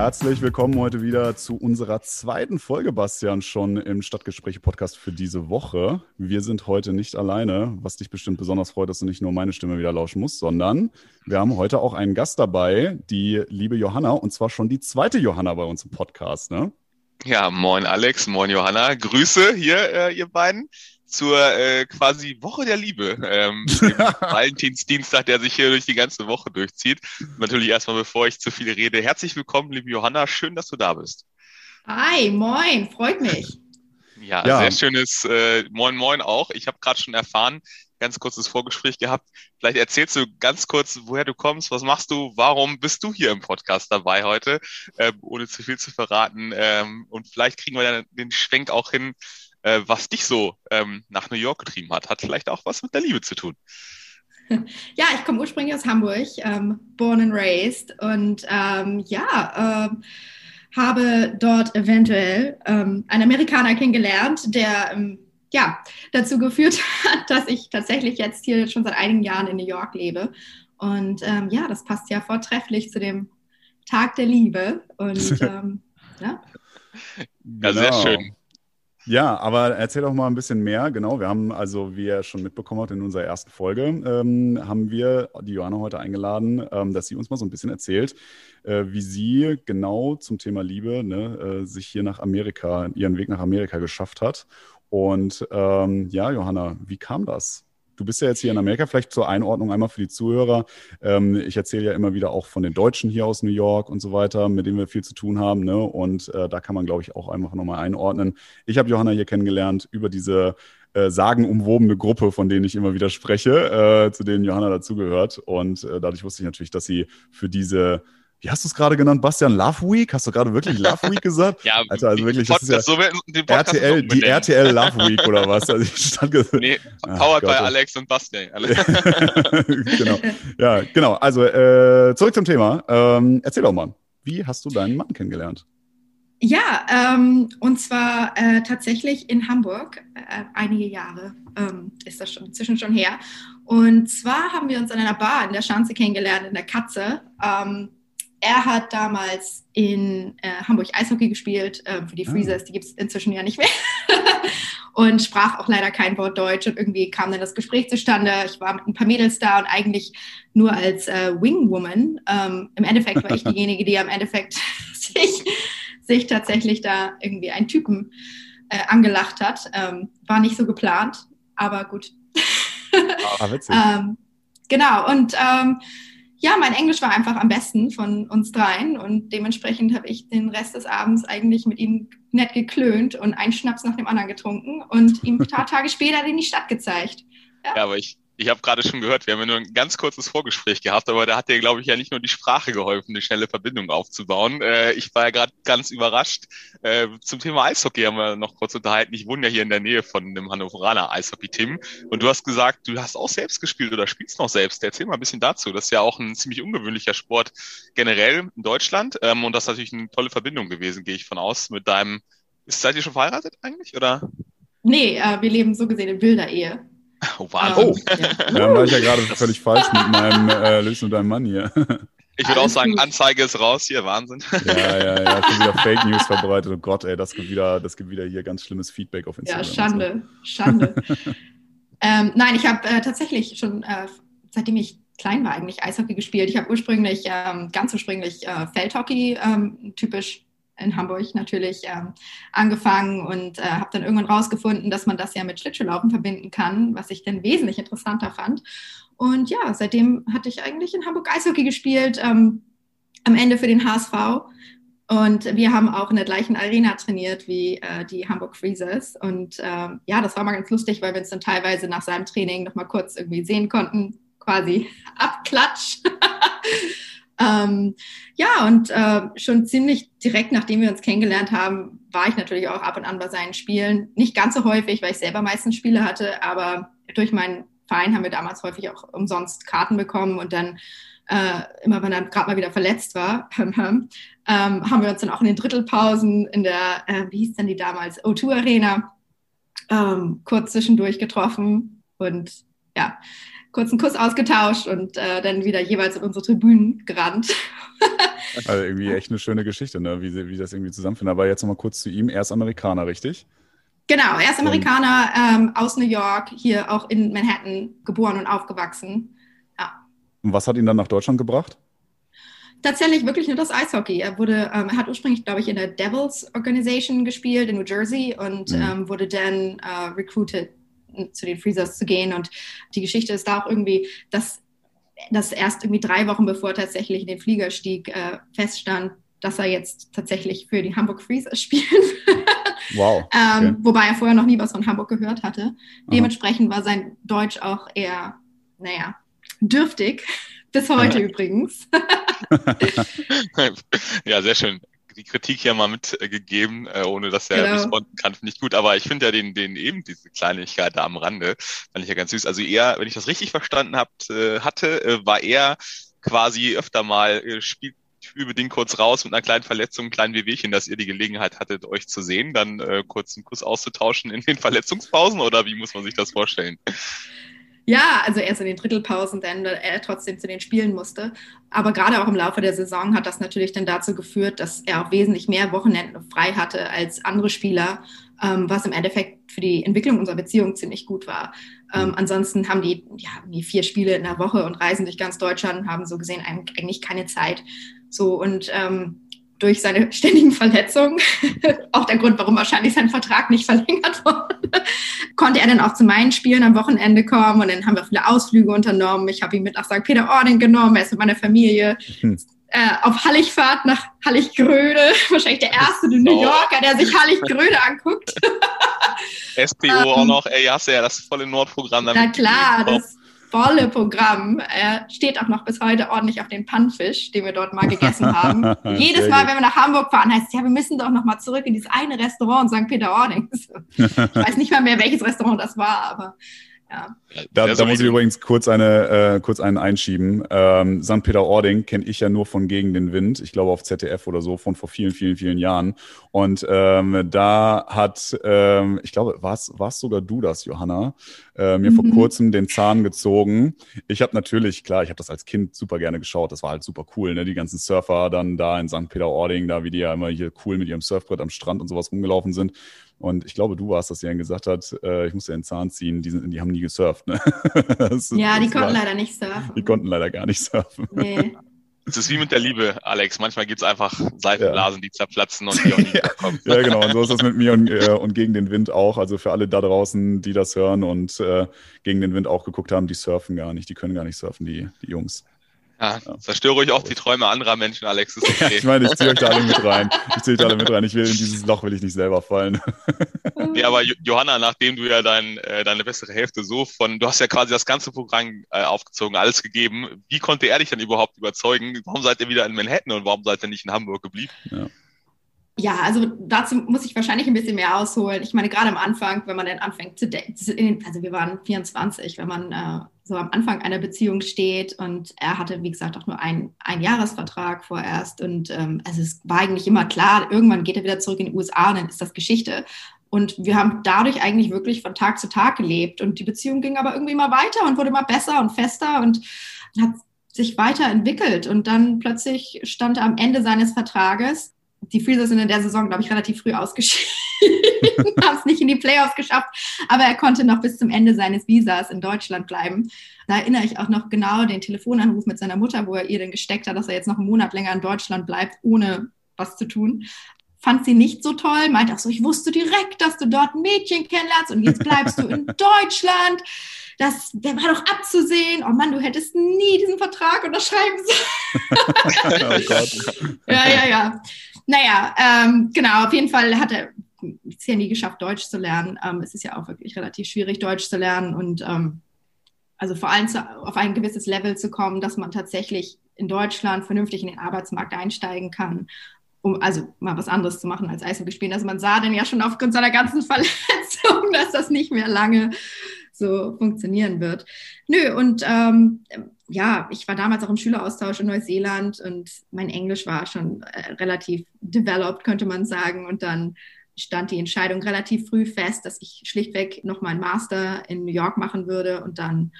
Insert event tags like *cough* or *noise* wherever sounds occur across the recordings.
Herzlich willkommen heute wieder zu unserer zweiten Folge, Bastian, schon im Stadtgespräche-Podcast für diese Woche. Wir sind heute nicht alleine, was dich bestimmt besonders freut, dass du nicht nur meine Stimme wieder lauschen musst, sondern wir haben heute auch einen Gast dabei, die liebe Johanna, und zwar schon die zweite Johanna bei uns im Podcast, ne? Ja, moin Alex, moin Johanna. Grüße hier, äh, ihr beiden zur äh, quasi Woche der Liebe, ähm, *laughs* Valentinsdienstag, der sich hier durch die ganze Woche durchzieht. Natürlich erstmal, bevor ich zu viel rede, herzlich willkommen, liebe Johanna, schön, dass du da bist. Hi, moin, freut mich. Ja, ja. sehr schönes äh, Moin Moin auch. Ich habe gerade schon erfahren, ganz kurzes Vorgespräch gehabt. Vielleicht erzählst du ganz kurz, woher du kommst, was machst du, warum bist du hier im Podcast dabei heute, äh, ohne zu viel zu verraten. Ähm, und vielleicht kriegen wir dann den Schwenk auch hin, äh, was dich so ähm, nach New York getrieben hat. Hat vielleicht auch was mit der Liebe zu tun. *laughs* Ja, ich komme ursprünglich aus Hamburg, ähm, born and raised und ähm, ja, äh, habe dort eventuell ähm, einen Amerikaner kennengelernt, der ähm, ja, dazu geführt *laughs* hat, dass ich tatsächlich jetzt hier schon seit einigen Jahren in New York lebe. Und ähm, ja, das passt ja vortrefflich zu dem Tag der Liebe. Und *laughs* ähm, ja. ja, sehr genau. schön. Ja, aber erzähl doch mal ein bisschen mehr. Genau, wir haben also, wie ihr schon mitbekommen habt in unserer ersten Folge, ähm, haben wir die Johanna heute eingeladen, ähm, dass sie uns mal so ein bisschen erzählt, äh, wie sie genau zum Thema Liebe ne, äh, sich hier nach Amerika, ihren Weg nach Amerika geschafft hat. Und ähm, ja, Johanna, wie kam das? Du bist ja jetzt hier in Amerika, vielleicht zur Einordnung einmal für die Zuhörer. Ähm, ich erzähle ja immer wieder auch von den Deutschen hier aus New York und so weiter, mit denen wir viel zu tun haben. Ne? Und äh, da kann man, glaube ich, auch einfach nochmal einordnen. Ich habe Johanna hier kennengelernt über diese äh, sagenumwobene Gruppe, von denen ich immer wieder spreche, äh, zu denen Johanna dazugehört. Und äh, dadurch wusste ich natürlich, dass sie für diese wie hast du es gerade genannt, Bastian? Love Week? Hast du gerade wirklich Love Week gesagt? *laughs* ja, Alter, also wirklich, das ist ja so RTL, die RTL Love Week oder was? Also ich stand nee, powered by Alex und Bastian. *laughs* genau. Ja, genau. Also äh, zurück zum Thema. Ähm, erzähl doch mal, wie hast du deinen Mann kennengelernt? Ja, ähm, und zwar äh, tatsächlich in Hamburg. Äh, einige Jahre ähm, ist das schon inzwischen schon her. Und zwar haben wir uns an einer Bar in der Schanze kennengelernt, in der Katze. Ähm, er hat damals in äh, Hamburg Eishockey gespielt, äh, für die ah. Freezers, die gibt es inzwischen ja nicht mehr. *laughs* und sprach auch leider kein Wort Deutsch. Und irgendwie kam dann das Gespräch zustande. Ich war mit ein paar Mädels da und eigentlich nur als äh, Wingwoman. Ähm, Im Endeffekt war ich *laughs* diejenige, die am Endeffekt *laughs* sich, sich tatsächlich da irgendwie einen Typen äh, angelacht hat. Ähm, war nicht so geplant, aber gut. ah, witzig. ähm, genau, und ähm, ja, mein Englisch war einfach am besten von uns dreien und dementsprechend habe ich den Rest des Abends eigentlich mit ihm nett geklönt und einen Schnaps nach dem anderen getrunken und ihm ein paar *laughs* Tage später in die Stadt gezeigt. Ja, ja aber ich, ich habe gerade schon gehört, wir haben ja nur ein ganz kurzes Vorgespräch gehabt, aber da hat dir, glaube ich, ja nicht nur die Sprache geholfen, eine schnelle Verbindung aufzubauen. Äh, ich war ja gerade ganz überrascht. Äh, zum Thema Eishockey haben wir noch kurz unterhalten. Ich wohne ja hier in der Nähe von dem Hannoveraner Eishockey-Team und du hast gesagt, du hast auch selbst gespielt oder spielst noch selbst. Erzähl mal ein bisschen dazu. Das ist ja auch ein ziemlich ungewöhnlicher Sport generell in Deutschland ähm, und das ist natürlich eine tolle Verbindung gewesen, gehe ich von aus, mit deinem... Seid ihr schon verheiratet eigentlich, oder? Nee, äh, wir leben so gesehen in wilder Ehe. Oh, *laughs* Wahnsinn. Oh, ja. Dann war ich ja gerade völlig falsch mit meinem äh, Lösen und deinem Mann hier. Ich würde auch sagen, *laughs* Anzeige ist raus hier, Wahnsinn. Ja, ja, ja, schon wieder Fake News verbreitet. Oh Gott, ey, das gibt wieder, das gibt wieder hier ganz schlimmes Feedback auf Instagram. Ja, Schande, so. Schande. *laughs* ähm, nein, ich habe äh, tatsächlich schon, äh, seitdem ich klein war, eigentlich Eishockey gespielt. Ich habe ursprünglich, ähm, ganz ursprünglich äh, Feldhockey, ähm, typisch in Hamburg natürlich ähm, angefangen und äh, habe dann irgendwann rausgefunden, dass man das ja mit Schlittschuhlaufen verbinden kann, was ich dann wesentlich interessanter fand. Und ja, seitdem hatte ich eigentlich in Hamburg Eishockey gespielt, ähm, am Ende für den HSV. Und wir haben auch in der gleichen Arena trainiert wie äh, die Hamburg Freezers. Und ähm, ja, das war mal ganz lustig, weil wir uns dann teilweise nach seinem Training noch mal kurz irgendwie sehen konnten, quasi *laughs* abklatsch. Ähm, ja, und äh, schon ziemlich direkt nachdem wir uns kennengelernt haben, war ich natürlich auch ab und an bei seinen Spielen. Nicht ganz so häufig, weil ich selber meistens Spiele hatte, aber durch meinen Verein haben wir damals häufig auch umsonst Karten bekommen und dann äh, immer wenn er gerade mal wieder verletzt war, *laughs* ähm, haben wir uns dann auch in den Drittelpausen in der, äh, wie hieß denn die damals, O2 Arena, ähm, kurz zwischendurch getroffen und ja, kurzen Kuss ausgetauscht und äh, dann wieder jeweils in unsere Tribünen gerannt. *laughs* also irgendwie echt eine schöne Geschichte, ne? wie, wie das irgendwie zusammenfindet. Aber jetzt nochmal kurz zu ihm. Er ist Amerikaner, richtig? Genau, er ist Amerikaner ähm, aus New York, hier auch in Manhattan geboren und aufgewachsen. Ja. Und was hat ihn dann nach Deutschland gebracht? Tatsächlich wirklich nur das Eishockey. Er wurde, ähm, hat ursprünglich, glaube ich, in der Devils Organization gespielt in New Jersey und mhm. ähm, wurde dann äh, recruited zu den Freezers zu gehen. Und die Geschichte ist da auch irgendwie, dass das erst irgendwie drei Wochen bevor er tatsächlich in den Flieger stieg, äh, feststand, dass er jetzt tatsächlich für die Hamburg Freezers spielen Wow. *laughs* Ähm, Wobei er vorher noch nie was von Hamburg gehört hatte. Dementsprechend war sein Deutsch auch eher, naja, dürftig. *laughs* Bis heute *laughs* übrigens. ja, sehr schön die Kritik hier mal mitgegeben, äh, ohne dass er genau. responden kann, finde ich gut. Aber ich finde ja den, den eben diese Kleinigkeit da am Rande, fand ich ja ganz süß. Also er, wenn ich das richtig verstanden habt, äh, hatte, äh, war er quasi öfter mal äh, spielt spielbedingt kurz raus mit einer kleinen Verletzung, einem kleinen Wehwehchen, dass ihr die Gelegenheit hattet, euch zu sehen, dann äh, kurz einen Kuss auszutauschen in den Verletzungspausen oder wie muss man sich das vorstellen? Ja, also erst in den Drittelpausen, denn er trotzdem zu den Spielen musste. Aber gerade auch im Laufe der Saison hat das natürlich dann dazu geführt, dass er auch wesentlich mehr Wochenenden frei hatte als andere Spieler, ähm, was im Endeffekt für die Entwicklung unserer Beziehung ziemlich gut war. Ähm, ansonsten haben die ja, vier Spiele in der Woche und reisen durch ganz Deutschland haben so gesehen eigentlich keine Zeit. So und ähm, durch seine ständigen Verletzungen, *laughs* auch der Grund, warum wahrscheinlich sein Vertrag nicht verlängert wurde, konnte er dann auch zu meinen Spielen am Wochenende kommen und dann haben wir viele Ausflüge unternommen. Ich habe ihn mit nach St. Peter-Ording genommen, er ist mit meiner Familie hm. äh, auf Halligfahrt nach Halliggröde, *laughs* wahrscheinlich der erste New Yorker, der sich Halliggröde anguckt. *laughs* SPO auch ähm, noch, ey, hast du ja das volle Nordprogramm. Na klar, das volle Programm. Er steht auch noch bis heute ordentlich auf den Pannfisch, den wir dort mal gegessen haben. *laughs* Jedes Mal, wenn wir nach Hamburg fahren, heißt es, ja, wir müssen doch noch mal zurück in dieses eine Restaurant in St. Peter-Ording. *laughs* Ich weiß nicht mal mehr, welches Restaurant das war, aber ja. Da, da muss ich übrigens kurz, eine, äh, kurz einen einschieben. Ähm, St. Peter-Ording kenne ich ja nur von Gegen den Wind. Ich glaube auf ZDF oder so von vor vielen, vielen, vielen Jahren. Und ähm, da hat, ähm, ich glaube, war es sogar du das, Johanna, äh, mir mhm. vor kurzem den Zahn gezogen. Ich habe natürlich, klar, ich habe das als Kind super gerne geschaut. Das war halt super cool, ne? Die ganzen Surfer dann da in St. Peter-Ording, da wie die ja immer hier cool mit ihrem Surfbrett am Strand und sowas rumgelaufen sind. Und ich glaube, du warst, dass sie dann gesagt hat, äh, ich muss dir den Zahn ziehen, die, sind, die haben nie gesurft. Ne? *laughs* das, ja, die konnten war, leider nicht surfen. Die konnten leider gar nicht surfen. Nee. Es ist wie mit der Liebe, Alex. Manchmal gibt es einfach Seifenblasen, ja. die zerplatzen und die auch nie *laughs* kommen. ja, genau. Und so ist das mit mir und, äh, und, gegen den Wind auch. Also für alle da draußen, die das hören und äh, gegen den Wind auch geguckt haben, die surfen gar nicht. Die können gar nicht surfen, die, die Jungs. Ja, zerstöre euch auch die Träume anderer Menschen, Alex. Okay. *laughs* Ja, ich meine, ich ziehe euch da alle mit rein. Ich ziehe euch da alle mit rein. Ich will in dieses Loch will ich nicht selber fallen. *laughs* Nee, aber Johanna, nachdem du ja dein, äh, deine bessere Hälfte so von, du hast ja quasi das ganze Programm äh, aufgezogen, alles gegeben. Wie konnte er dich dann überhaupt überzeugen? Warum seid ihr wieder in Manhattan und warum seid ihr nicht in Hamburg geblieben? Ja. Ja, also dazu muss ich wahrscheinlich ein bisschen mehr ausholen. Ich meine, gerade am Anfang, wenn man dann anfängt zu denken, also wir waren 24, wenn man äh, so am Anfang einer Beziehung steht und er hatte, wie gesagt, auch nur einen, Jahresvertrag vorerst und ähm, also es war eigentlich immer klar, irgendwann geht er wieder zurück in die USA und dann ist das Geschichte. Und wir haben dadurch eigentlich wirklich von Tag zu Tag gelebt und die Beziehung ging aber irgendwie immer weiter und wurde immer besser und fester und hat sich weiterentwickelt und dann plötzlich stand er am Ende seines Vertrages die Freezers sind in der Saison, glaube ich, relativ früh ausgeschieden, *laughs* haben es nicht in die Playoffs geschafft, aber er konnte noch bis zum Ende seines Visas in Deutschland bleiben. Da erinnere ich auch noch genau den Telefonanruf mit seiner Mutter, wo er ihr dann gesteckt hat, dass er jetzt noch einen Monat länger in Deutschland bleibt, ohne was zu tun. Fand sie nicht so toll, meinte auch so, ich wusste direkt, dass du dort ein Mädchen kennenlernst und jetzt bleibst du in *laughs* Deutschland. Das, der war doch abzusehen. Oh Mann, du hättest nie diesen Vertrag unterschreiben sollen. *laughs* oh ja, ja, ja. Naja, ähm, genau, auf jeden Fall hat er es ja nie geschafft, Deutsch zu lernen. Ähm, es ist ja auch wirklich relativ schwierig, Deutsch zu lernen und ähm, also vor allem zu, auf ein gewisses Level zu kommen, dass man tatsächlich in Deutschland vernünftig in den Arbeitsmarkt einsteigen kann, um also mal was anderes zu machen als Eishockey spielen. Also man sah dann ja schon aufgrund seiner ganzen *laughs* Verletzung, dass das nicht mehr lange so funktionieren wird. Nö, und ähm, ja, ich war damals auch im Schüleraustausch in Neuseeland und mein Englisch war schon äh, relativ developed, könnte man sagen. Und dann stand die Entscheidung relativ früh fest, dass ich schlichtweg noch meinen Master in New York machen würde und dann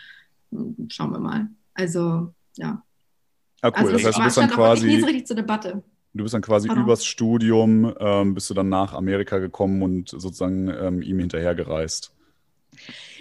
hm, schauen wir mal. Also, ja. Ah, cool. Also, das heißt, du bist dann quasi. So richtig zur Debatte. Du bist dann quasi Pardon. übers Studium, ähm, bist du dann nach Amerika gekommen und sozusagen ähm, ihm hinterhergereist.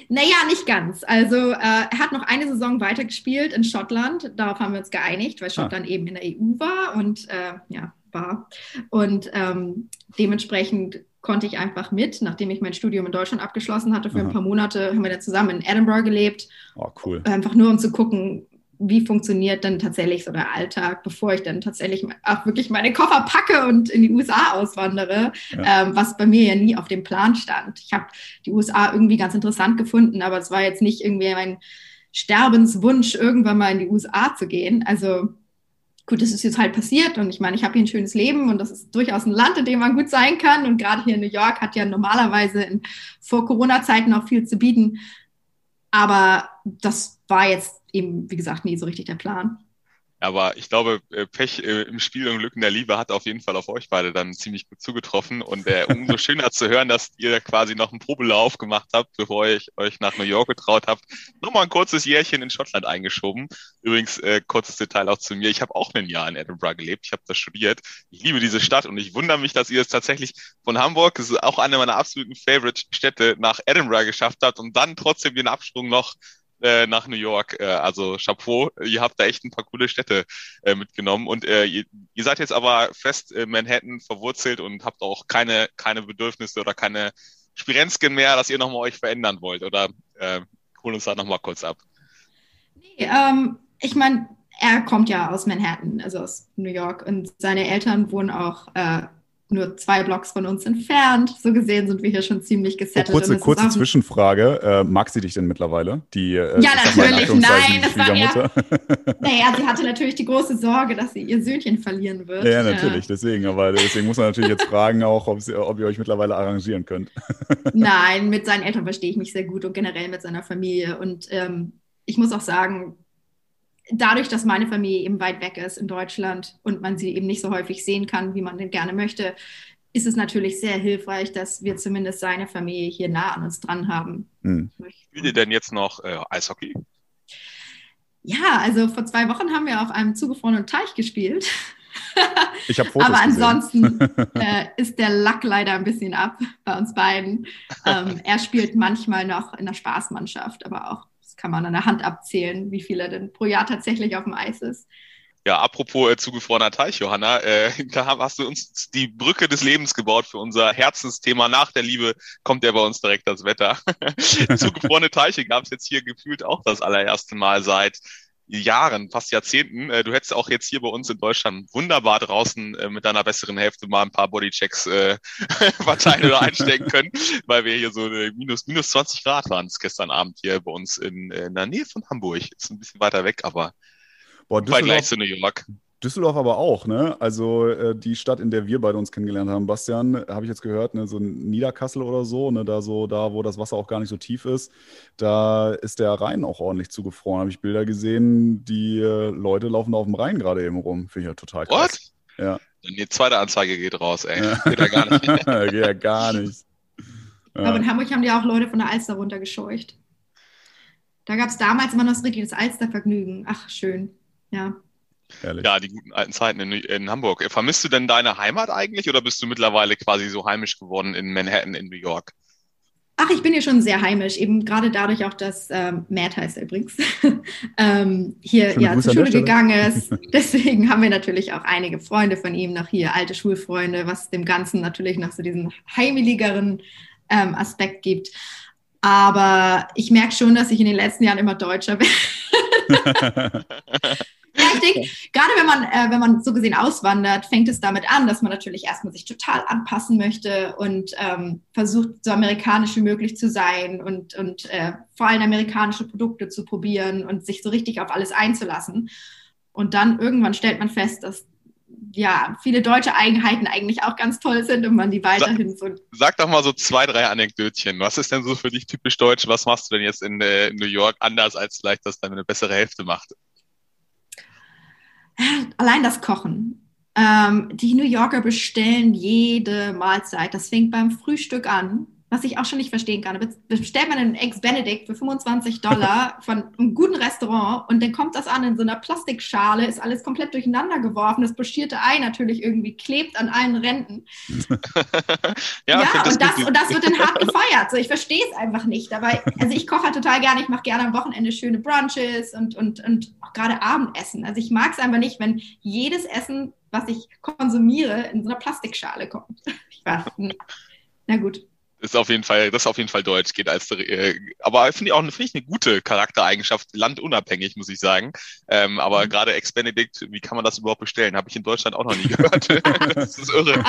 Naja, nicht ganz. Also äh, er hat noch eine Saison weitergespielt in Schottland. Darauf haben wir uns geeinigt, weil. Schottland ah. eben in der EU war und äh, ja, war. Und ähm, dementsprechend konnte ich einfach mit, nachdem ich mein Studium in Deutschland abgeschlossen hatte, für Aha. ein paar Monate haben wir dann zusammen in Edinburgh gelebt. Oh, cool. Einfach nur um zu gucken, wie funktioniert dann tatsächlich so der Alltag, bevor ich dann tatsächlich auch wirklich meine Koffer packe und in die USA auswandere, ja. ähm, was bei mir ja nie auf dem Plan stand. Ich habe die USA irgendwie ganz interessant gefunden, aber es war jetzt nicht irgendwie mein Sterbenswunsch, irgendwann mal in die USA zu gehen. Also gut, das ist jetzt halt passiert und ich meine, ich habe hier ein schönes Leben und das ist durchaus ein Land, in dem man gut sein kann und gerade hier in New York hat ja normalerweise in, vor Corona-Zeiten auch viel zu bieten. Aber das war jetzt eben, wie gesagt, nie so richtig der Plan. Aber ich glaube, äh, Pech äh, im Spiel und Glück in der Liebe hat auf jeden Fall auf euch beide dann ziemlich gut zugetroffen. Und äh, umso *laughs* schöner zu hören, dass ihr quasi noch einen Probelauf gemacht habt, bevor ihr euch nach New York getraut habt. Nochmal ein kurzes Jährchen in Schottland eingeschoben. Übrigens, äh, kurzes Detail auch zu mir. Ich habe auch ein Jahr in Edinburgh gelebt. Ich habe das studiert. Ich liebe diese Stadt und ich wundere mich, dass ihr es tatsächlich von Hamburg, das ist auch eine meiner absoluten Favorite-Städte, nach Edinburgh geschafft habt und dann trotzdem den Absprung noch äh, nach New York. Äh, also Chapeau, ihr habt da echt ein paar coole Städte äh, mitgenommen. Und ihr, ihr seid jetzt aber fest in Manhattan verwurzelt und habt auch keine, keine Bedürfnisse oder keine Spirenzken mehr, dass ihr nochmal euch verändern wollt. Oder äh, hol uns da nochmal kurz ab. Nee, ähm, ich meine, er kommt ja aus Manhattan, also aus New York, und seine Eltern wohnen auch äh, nur zwei Blocks von uns entfernt. So gesehen sind wir hier schon ziemlich gesettelt. Oh, kurze kurze Zwischenfrage. Äh, mag sie dich denn mittlerweile? Die, äh, ja, natürlich. Nein, das war ja, *laughs* *laughs* Naja, sie hatte natürlich die große Sorge, dass sie ihr Söhnchen verlieren wird. Ja, natürlich. Deswegen. Aber deswegen muss man natürlich jetzt fragen auch, ob, sie, ob ihr euch mittlerweile arrangieren könnt. *laughs* Nein, mit seinen Eltern verstehe ich mich sehr gut und generell mit seiner Familie. Und ähm, ich muss auch sagen, dadurch, dass meine Familie eben weit weg ist in Deutschland und man sie eben nicht so häufig sehen kann, wie man denn gerne möchte, ist es natürlich sehr hilfreich, dass wir zumindest seine Familie hier nah an uns dran haben. Hm. Spielt ihr denn jetzt noch äh, Eishockey? Ja, also vor zwei Wochen haben wir auf einem zugefrorenen Teich gespielt. *laughs* Ich habe Fotos Aber ansonsten *laughs* äh, ist der Lack leider ein bisschen ab bei uns beiden. Ähm, er spielt manchmal noch in der Spaßmannschaft, aber auch kann man an der Hand abzählen, wie viel er denn pro Jahr tatsächlich auf dem Eis ist. Ja, apropos äh, zugefrorener Teich, Johanna, äh, *laughs* da hast du uns die Brücke des Lebens gebaut für unser Herzensthema. Nach der Liebe kommt ja bei uns direkt das Wetter. *laughs* Zugefrorene Teiche gab es jetzt hier gefühlt auch das allererste Mal seit Jahren, fast Jahrzehnten. Äh, du hättest auch jetzt hier bei uns in Deutschland wunderbar draußen äh, mit deiner besseren Hälfte mal ein paar Bodychecks äh, *laughs* verteilen oder einstecken können, weil wir hier so eine minus, minus 20 Grad waren es gestern Abend hier bei uns in, in der Nähe von Hamburg. Ist ein bisschen weiter weg, aber Boah, Vergleich zu New York. Düsseldorf aber auch, ne? Also äh, die Stadt, in der wir beide uns kennengelernt haben, Bastian, habe ich jetzt gehört, ne, so Niederkassel oder so, ne, da so, da, wo das Wasser auch gar nicht so tief ist, da ist der Rhein auch ordentlich zugefroren. Habe ich Bilder gesehen, die äh, Leute laufen da auf dem Rhein gerade eben rum. Finde ich ja total krass. What? Ja. Die zweite Anzeige geht raus, ey. Ja. Geht ja gar nicht. *laughs* geht ja gar nicht. Ja. Aber in Hamburg haben die auch Leute von der Alster runtergescheucht. Da gab es damals immer noch so richtiges Alstervergnügen. Ach, schön. Ja. Ehrlich. Ja, die guten alten Zeiten in, in, Hamburg. Vermisst du denn deine Heimat eigentlich oder bist du mittlerweile quasi so heimisch geworden in Manhattan, in New York? Ach, ich bin hier schon sehr heimisch, eben gerade dadurch auch, dass ähm, Matt heißt er übrigens, *laughs* ähm, hier Schöne ja Grüße zur Schule gegangen ist. *laughs* Deswegen haben wir natürlich auch einige Freunde von ihm noch hier, alte Schulfreunde, was dem Ganzen natürlich noch so diesen heimeligeren ähm, Aspekt gibt. Aber ich merke schon, dass ich in den letzten Jahren immer deutscher *laughs* werde. Ja, ich denke, gerade wenn man, äh, wenn man so gesehen auswandert, fängt es damit an, dass man natürlich erstmal sich total anpassen möchte und ähm, versucht, so amerikanisch wie möglich zu sein und, und äh, vor allem amerikanische Produkte zu probieren und sich so richtig auf alles einzulassen. Und dann irgendwann stellt man fest, dass ja, viele deutsche Eigenheiten eigentlich auch ganz toll sind und man die weiterhin so. Sag doch mal so zwei, drei Anekdötchen. Was ist denn so für dich typisch deutsch? Was machst du denn jetzt in äh, New York anders, als vielleicht das deine bessere Hälfte macht? Allein das Kochen. Ähm, die New Yorker bestellen jede Mahlzeit. Das fängt beim Frühstück an. Was ich auch schon nicht verstehen kann. Bestellt man einen Eggs Benedict für 25 Dollar *laughs* von einem guten Restaurant und dann kommt das an in so einer Plastikschale, ist alles komplett durcheinander geworfen. Das pochierte Ei natürlich irgendwie klebt an allen Ränden. *laughs* ja, ja und, das, und das wird dann hart gefeiert. So, ich verstehe es einfach nicht. Aber also ich koche total gerne. Ich mache gerne am Wochenende schöne Brunches und, und, und auch gerade Abendessen. Also ich mag es einfach nicht, wenn jedes Essen, was ich konsumiere, in so einer Plastikschale kommt. *laughs* Ich war, na gut ist auf jeden Fall, das ist auf jeden Fall Deutsch, geht als, äh, aber finde ich auch finde ich eine gute Charaktereigenschaft, landunabhängig, muss ich sagen. Ähm, aber mhm. gerade Ex-Benedict, wie kann man das überhaupt bestellen? Habe ich in Deutschland auch noch nie gehört. *laughs* das ist irre.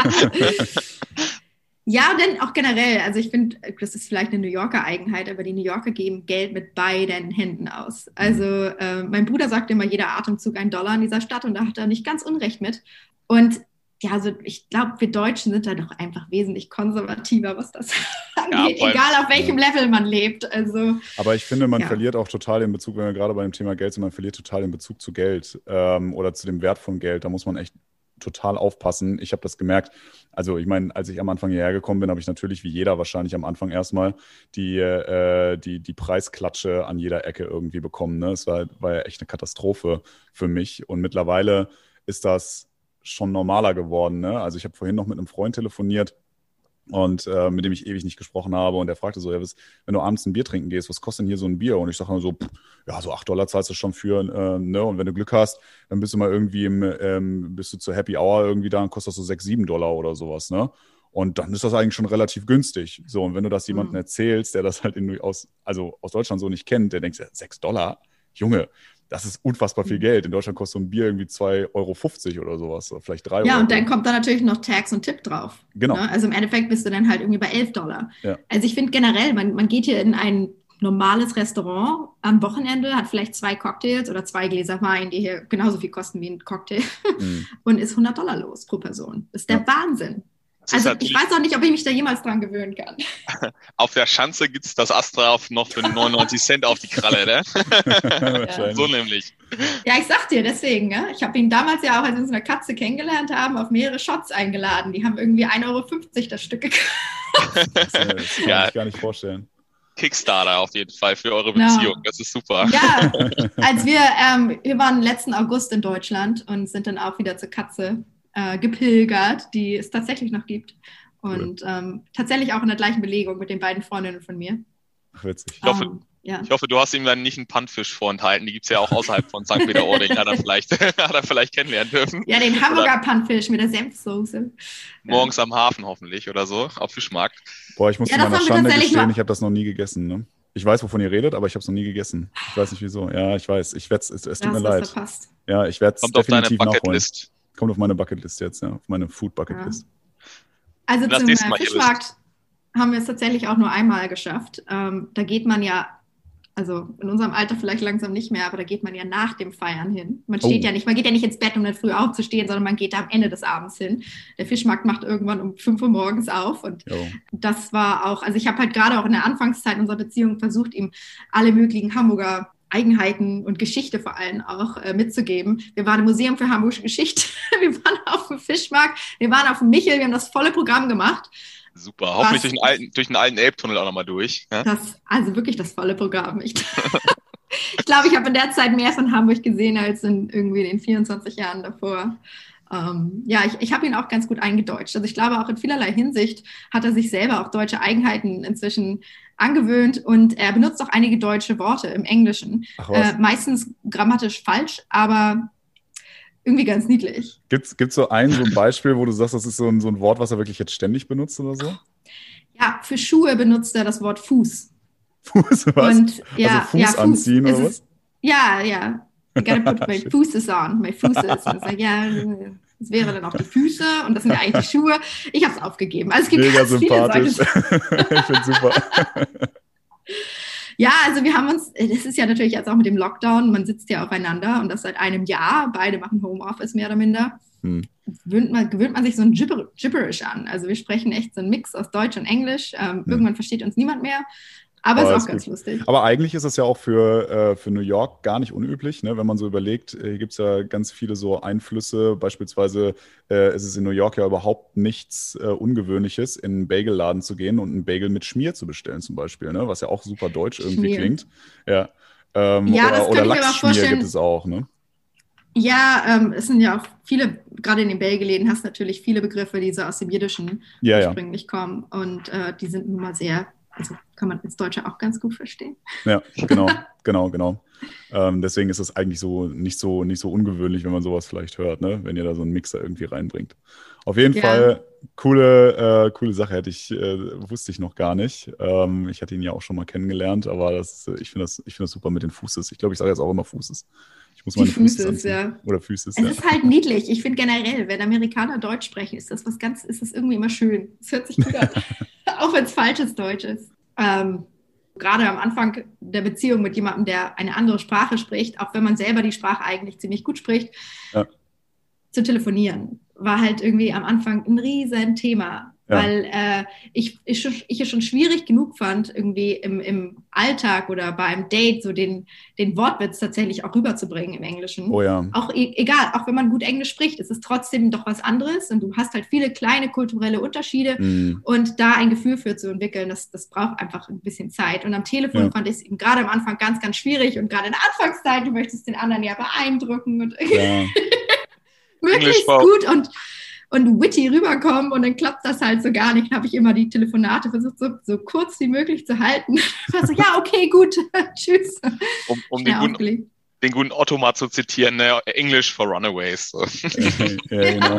Ja, denn auch generell, also ich finde, das ist vielleicht eine New Yorker Eigenheit, aber die New Yorker geben Geld mit beiden Händen aus. Also äh, mein Bruder sagt immer, jeder Atemzug ein Dollar in dieser Stadt und da hat er nicht ganz Unrecht mit. Und ja, also ich glaube, wir Deutschen sind da doch einfach wesentlich konservativer, was das *laughs* angeht, ja, egal auf welchem Level man lebt. Also, Aber ich finde, man ja. verliert auch total den Bezug, wenn wir gerade bei dem Thema Geld sind, man verliert total den Bezug zu Geld ähm, oder zu dem Wert von Geld. Da muss man echt total aufpassen. Ich habe das gemerkt. Also ich meine, als ich am Anfang hierher gekommen bin, habe ich natürlich wie jeder wahrscheinlich am Anfang erstmal die, äh, die, die Preisklatsche an jeder Ecke irgendwie bekommen. Ne? Es war, war ja echt eine Katastrophe für mich. Und mittlerweile ist das schon normaler geworden. Ne? Also ich habe vorhin noch mit einem Freund telefoniert und äh, mit dem ich ewig nicht gesprochen habe und der fragte so, ja, was, wenn du abends ein Bier trinken gehst, was kostet denn hier so ein Bier? Und ich sage so, pff, ja, so acht Dollar zahlst du schon für, äh, ne? Und wenn du Glück hast, dann bist du mal irgendwie im, ähm, bist du zur Happy Hour irgendwie da und kostet das so sechs, sieben Dollar oder sowas, ne? Und dann ist das eigentlich schon relativ günstig. So, und wenn du das jemandem mhm. erzählst, der das halt in, aus, also aus Deutschland so nicht kennt, der denkt, ja, sechs Dollar, Junge, das ist unfassbar viel mhm. Geld. In Deutschland kostet so ein Bier irgendwie 2,50 Euro oder sowas, oder vielleicht 3 Euro. Ja, und dann kommt da natürlich noch Tax und Tipp drauf. Genau. Ne? Also im Endeffekt bist du dann halt irgendwie bei 11 Dollar. Ja. Also ich finde generell, man, man geht hier in ein normales Restaurant am Wochenende, hat vielleicht zwei Cocktails oder zwei Gläser Wein, die hier genauso viel kosten wie ein Cocktail mhm. *laughs* und ist 100 Dollar los pro Person. Das ist der ja. Wahnsinn. Also ich weiß auch nicht, ob ich mich da jemals dran gewöhnen kann. *laughs* auf der Schanze gibt es das Astra noch für 99 Cent auf die Kralle, ne? *laughs* ja. So nämlich. Ja, ich sag dir deswegen, ne? ich habe ihn damals ja auch, als wir uns eine Katze kennengelernt haben, auf mehrere Shots eingeladen. Die haben irgendwie 1,50 Euro das Stück gekauft. Das, *laughs* das kann ja. ich gar nicht vorstellen. Kickstarter auf jeden Fall für eure Beziehung. No. Das ist super. Ja, als wir, ähm, wir waren letzten August in Deutschland und sind dann auch wieder zur Katze äh, gepilgert, die es tatsächlich noch gibt. Und cool. ähm, tatsächlich auch in der gleichen Belegung mit den beiden Freundinnen von mir. Ach, witzig. Ich hoffe, um, ähm, ja. ich hoffe, du hast ihm dann nicht einen Pannfisch vorenthalten. Die gibt es ja auch außerhalb von St. Peter-Ording. *laughs* hat, er vielleicht, *laughs* hat er vielleicht kennenlernen dürfen. Ja, den Hamburger Pannfisch mit der Senfsoße. Morgens ja. am Hafen hoffentlich oder so, auf Fischmarkt. Boah, ich muss ja, zu meiner Schande gestehen, ich habe das noch nie gegessen. Ne? Ich weiß, wovon ihr redet, aber ich habe es noch nie gegessen. Ich weiß nicht wieso. Ja, ich weiß. Ich werde es, es tut mir leid. Verpasst. Ja, ich werde es definitiv nachholen. Kommt auf meine Bucketlist jetzt, ja, auf meine Food Bucketlist. Ja. Also zum äh, Fischmarkt haben wir es tatsächlich auch nur einmal geschafft. Ähm, da geht man ja, also in unserem Alter vielleicht langsam nicht mehr, aber da geht man ja nach dem Feiern hin. Man steht oh. ja nicht, man geht ja nicht ins Bett, um dann früh aufzustehen, sondern man geht am Ende des Abends hin. Der Fischmarkt macht irgendwann um 5 Uhr morgens auf und jo. das war auch, also ich habe halt gerade auch in der Anfangszeit unserer Beziehung versucht, ihm alle möglichen Hamburger Eigenheiten und Geschichte vor allem auch äh, mitzugeben. Wir waren im Museum für Hamburgische Geschichte, *laughs* wir waren auf dem Fischmarkt, wir waren auf dem Michel, wir haben das volle Programm gemacht. Super, hoffentlich durch den alten, durch den alten Elbtunnel auch nochmal durch. Ja? Das, also wirklich das volle Programm. Ich, *laughs* ich glaube, ich habe in der Zeit mehr von Hamburg gesehen als in irgendwie den 24 Jahren davor. Ähm, ja, ich, ich habe ihn auch ganz gut eingedeutscht. Also ich glaube, auch in vielerlei Hinsicht hat er sich selber auch deutsche Eigenheiten inzwischen angewöhnt und er benutzt auch einige deutsche Worte im Englischen. Äh, meistens grammatisch falsch, aber irgendwie ganz niedlich. Gibt es so ein, so ein Beispiel, wo du sagst, das ist so ein, so ein Wort, was er wirklich jetzt ständig benutzt oder so? Ja, für Schuhe benutzt er das Wort Fuß. Fuß, was? Und, ja, also Fuß, ja, Fuß anziehen oder was? Ja, ja. I gotta put my Fußes on, my Fußes. Also, ja, das wäre dann auch die Füße und das sind ja eigentlich die Schuhe. Ich habe es aufgegeben. Also es gibt Mega sympathisch. *laughs* ich finde super. Ja, also wir haben uns, das ist ja natürlich jetzt auch mit dem Lockdown, man sitzt ja aufeinander und das seit einem Jahr. Beide machen Homeoffice mehr oder minder. Hm. Gewöhnt, man, gewöhnt man sich so ein Gibber, Gibberish an. Also wir sprechen echt so einen Mix aus Deutsch und Englisch. Ähm, hm. Irgendwann versteht uns niemand mehr. Aber, aber ist auch ganz gut. lustig. Aber eigentlich ist es ja auch für, äh, für New York gar nicht unüblich, ne? wenn man so überlegt. Äh, hier gibt es ja ganz viele so Einflüsse. Beispielsweise äh, ist es in New York ja überhaupt nichts äh, Ungewöhnliches, in einen Bagelladen zu gehen und einen Bagel mit Schmier zu bestellen, zum Beispiel, ne? was ja auch super deutsch irgendwie Schmier. klingt. Ja, ähm, ja oder, oder Lachsschmier gibt es auch. Ne? Ja, ähm, es sind ja auch viele, gerade in den Belgeläden hast du natürlich viele Begriffe, die so aus dem Jiddischen ja, ursprünglich ja. kommen. Und äh, die sind nun mal sehr, also kann man als Deutscher auch ganz gut verstehen. Ja, genau, *laughs* genau, genau. Ähm, deswegen ist es eigentlich so nicht so nicht so ungewöhnlich, wenn man sowas vielleicht hört, ne? wenn ihr da so einen Mixer irgendwie reinbringt. Auf jeden ja. Fall coole, äh, coole Sache, hätte ich, äh, wusste ich noch gar nicht. Ähm, ich hatte ihn ja auch schon mal kennengelernt, aber das, ich finde das, find das super mit den Fußes. Ich glaube, ich sage jetzt auch immer Fußes. Muss meine Füße, Füße ja. Oder Füße. Es ja. ist halt niedlich. Ich finde generell, wenn Amerikaner Deutsch sprechen, ist das was ganz, ist das irgendwie immer schön. Es hört sich gut an. *laughs* auch wenn es falsches Deutsch ist. Ähm, gerade am Anfang der Beziehung mit jemandem, der eine andere Sprache spricht, auch wenn man selber die Sprache eigentlich ziemlich gut spricht, ja. zu telefonieren, war halt irgendwie am Anfang ein riesen Thema. Ja. Weil äh, ich, ich, ich es schon schwierig genug fand, irgendwie im, im Alltag oder bei einem Date so den, den Wortwitz tatsächlich auch rüberzubringen im Englischen. Oh ja. Auch e egal, auch wenn man gut Englisch spricht, ist es trotzdem doch was anderes und du hast halt viele kleine kulturelle Unterschiede mm. und da ein Gefühl für zu entwickeln, das, das braucht einfach ein bisschen Zeit. Und am Telefon ja. fand ich es eben gerade am Anfang ganz, ganz schwierig und gerade in der Anfangszeit, du möchtest den anderen ja beeindrucken und ja. *laughs* möglichst gut und und witty rüberkommen und dann klappt das halt so gar nicht. Dann habe ich immer die Telefonate versucht, so, so kurz wie möglich zu halten. *laughs* War so, ja, okay, gut, *laughs* tschüss. Um, um den, guten, den, guten, Otto mal zu zitieren, ne? English for Runaways. So. *laughs* ja, genau.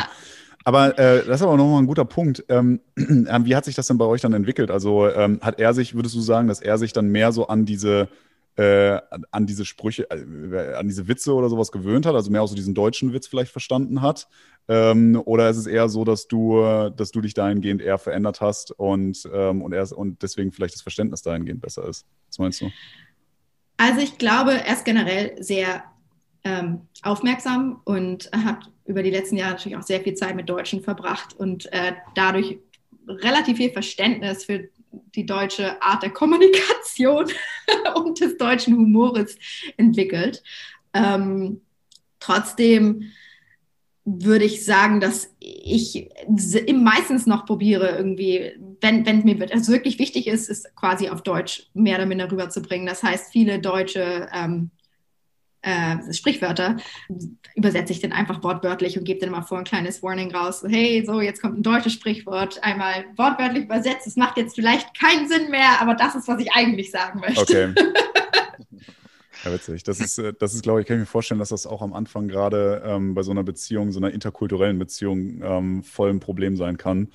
Aber äh, das ist aber nochmal ein guter Punkt. Ähm, *clears throat* äh, wie hat sich das denn bei euch dann entwickelt? Also ähm, hat er sich, würdest du sagen, dass er sich dann mehr so an diese äh, an diese Sprüche, äh, an diese Witze oder sowas gewöhnt hat, also mehr auch so diesen deutschen Witz vielleicht verstanden hat? Ähm, oder ist es eher so, dass du, dass du dich dahingehend eher verändert hast und, ähm, und, erst, und deswegen vielleicht das Verständnis dahingehend besser ist? Was meinst du? Also ich glaube, er ist generell sehr ähm, aufmerksam und hat über die letzten Jahre natürlich auch sehr viel Zeit mit Deutschen verbracht und äh, dadurch relativ viel Verständnis für die deutsche Art der Kommunikation *laughs* und des deutschen Humores entwickelt. Ähm, trotzdem würde ich sagen, dass ich meistens noch probiere, irgendwie, wenn, wenn mir es also wirklich wichtig ist, ist quasi auf Deutsch mehr oder minder rüberzubringen. Das heißt, viele deutsche ähm, äh, Sprichwörter übersetze ich dann einfach wortwörtlich und gebe dann mal vor ein kleines Warning raus. So, hey, so, jetzt kommt ein deutsches Sprichwort, einmal wortwörtlich übersetzt. Es macht jetzt vielleicht keinen Sinn mehr, aber das ist, was ich eigentlich sagen möchte. Okay. *laughs* Ja, witzig. Das ist, äh, das ist, glaube ich, kann ich mir vorstellen, dass das auch am Anfang gerade ähm, bei so einer Beziehung, so einer interkulturellen Beziehung ähm, voll ein Problem sein kann.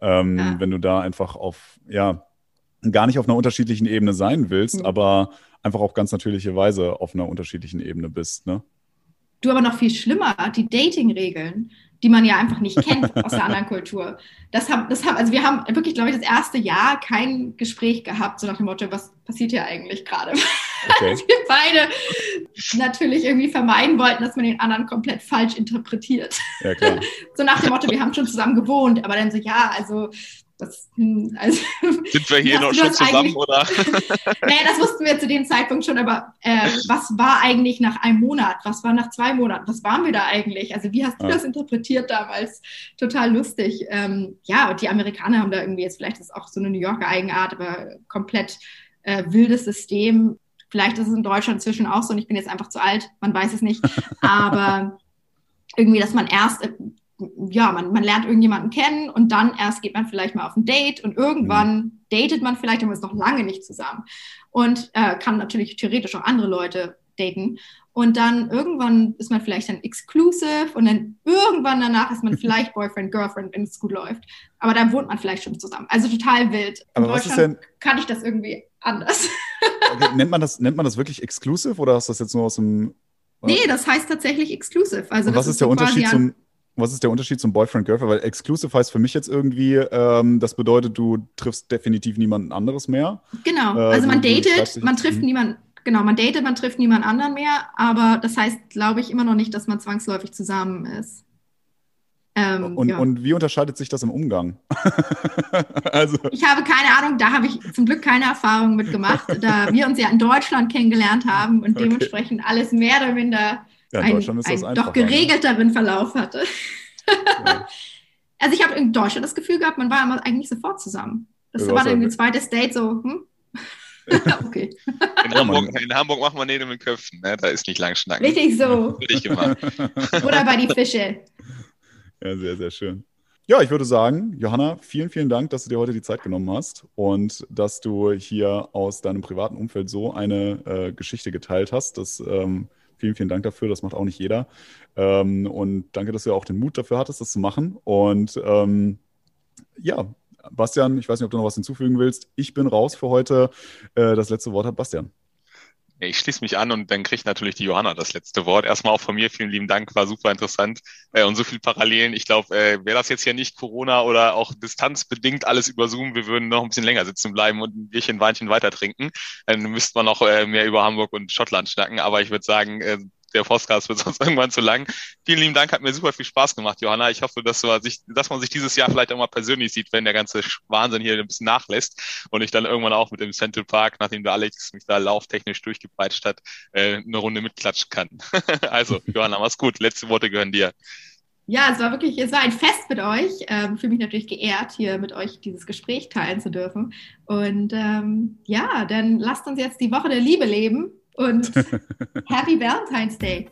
Ähm, ja. Wenn du da einfach auf, ja, gar nicht auf einer unterschiedlichen Ebene sein willst, mhm. aber einfach auf ganz natürliche Weise auf einer unterschiedlichen Ebene bist. Ne? Du aber noch viel schlimmer, die Dating-Regeln, die man ja einfach nicht kennt aus der anderen Kultur. Das haben, das haben, also wir haben wirklich, glaube ich, das erste Jahr kein Gespräch gehabt, so nach dem Motto, was passiert hier eigentlich gerade? Okay. *laughs* wir beide natürlich irgendwie vermeiden wollten, dass man den anderen komplett falsch interpretiert. Ja, klar. *laughs* so nach dem Motto, wir haben schon zusammen gewohnt, aber dann so, ja, also das, hm, also, *laughs* Sind wir hier noch schon zusammen, oder? *laughs* naja, das wussten wir zu dem Zeitpunkt schon, aber äh, was war eigentlich nach einem Monat? Was war nach zwei Monaten? Was waren wir da eigentlich? Also, wie hast du ja. das interpretiert damals? Total lustig. Ähm, ja, und die Amerikaner haben da irgendwie jetzt, vielleicht ist auch so eine New Yorker Eigenart, aber komplett äh, wildes System. Vielleicht ist es in Deutschland inzwischen auch so und ich bin jetzt einfach zu alt, man weiß es nicht. Aber irgendwie, dass man erst ja, man, man lernt irgendjemanden kennen und dann erst geht man vielleicht mal auf ein Date und irgendwann mhm. datet man vielleicht, aber ist noch lange nicht zusammen und äh, kann natürlich theoretisch auch andere Leute daten. Und dann irgendwann ist man vielleicht dann exclusive und dann irgendwann danach ist man *laughs* vielleicht Boyfriend, Girlfriend, wenn es gut läuft. Aber dann wohnt man vielleicht schon zusammen. Also total wild. In Aber Deutschland denn, kann ich das irgendwie anders. *laughs* Okay, nennt, man das, nennt man das wirklich exclusive oder hast du das jetzt nur aus dem. Nee, das heißt tatsächlich exclusive. Also und was ist, ist der Unterschied zum, was ist der Unterschied zum Boyfriend Girlfriend? Weil exclusive heißt für mich jetzt irgendwie, ähm, das bedeutet, du triffst definitiv niemanden anderes mehr. Genau. Äh, also man datet, man trifft niemanden. Genau, man datet, man trifft niemand anderen mehr, aber das heißt, glaube ich, immer noch nicht, dass man zwangsläufig zusammen ist. Ähm, und, ja. und, wie unterscheidet sich das im Umgang? *laughs* also. Ich habe keine Ahnung, da habe ich zum Glück keine Erfahrung mit gemacht, da wir uns ja in Deutschland kennengelernt haben und *laughs* okay. dementsprechend alles mehr oder minder ja, ein, ein doch ne? geregelteren Verlauf hatte. ja. *laughs* Also ich habe in Deutschland das Gefühl gehabt, man war immer eigentlich sofort zusammen. Das war dann ein zweites Date so, hm? *laughs* okay. In Hamburg, in Hamburg macht man Nähe mit Köpfen, ne? da ist nicht lang schnacken. Richtig so. Würde ich gemacht. *laughs* Oder bei die Fische. Ja, sehr, sehr schön. Ja, ich würde sagen, Johanna, vielen, vielen Dank, dass du dir heute die Zeit genommen hast und dass du hier aus deinem privaten Umfeld so eine äh, Geschichte geteilt hast. Das, ähm, vielen, vielen Dank dafür. Das macht auch nicht jeder. Ähm, und danke, dass du auch den Mut dafür hattest, das zu machen. Und ähm, ja, Bastian, ich weiß nicht, ob du noch was hinzufügen willst. Ich bin raus für heute. Äh, das letzte Wort hat Bastian. Ich schließe mich an und dann kriegt natürlich die Johanna das letzte Wort. Erstmal auch von mir vielen lieben Dank, war super interessant äh, und so viele Parallelen. Ich glaube, äh, wäre das jetzt ja nicht Corona oder auch distanzbedingt alles über Zoom, wir würden noch ein bisschen länger sitzen bleiben und ein Bierchen, Weinchen weiter trinken. Dann müsste man noch äh, mehr über Hamburg und Schottland schnacken. Aber ich würde sagen, äh, der Podcast wird *laughs* sonst irgendwann zu lang. Vielen lieben Dank, hat mir super viel Spaß gemacht, Johanna. Ich hoffe, dass, man sich, dass man sich dieses Jahr vielleicht auch mal persönlich sieht, wenn der ganze Wahnsinn hier ein bisschen nachlässt und ich dann irgendwann auch mit dem Central Park, nachdem der Alex mich da lauftechnisch durchgepeitscht hat, äh, eine Runde mitklatschen kann. *laughs* also, Johanna, mach's gut. Letzte Worte gehören dir. Ja, es war wirklich, es war ein Fest mit euch. Ähm, fühle mich natürlich geehrt, hier mit euch dieses Gespräch teilen zu dürfen. Und ähm, ja, dann lasst uns jetzt die Woche der Liebe leben und *laughs* Happy Valentine's Day.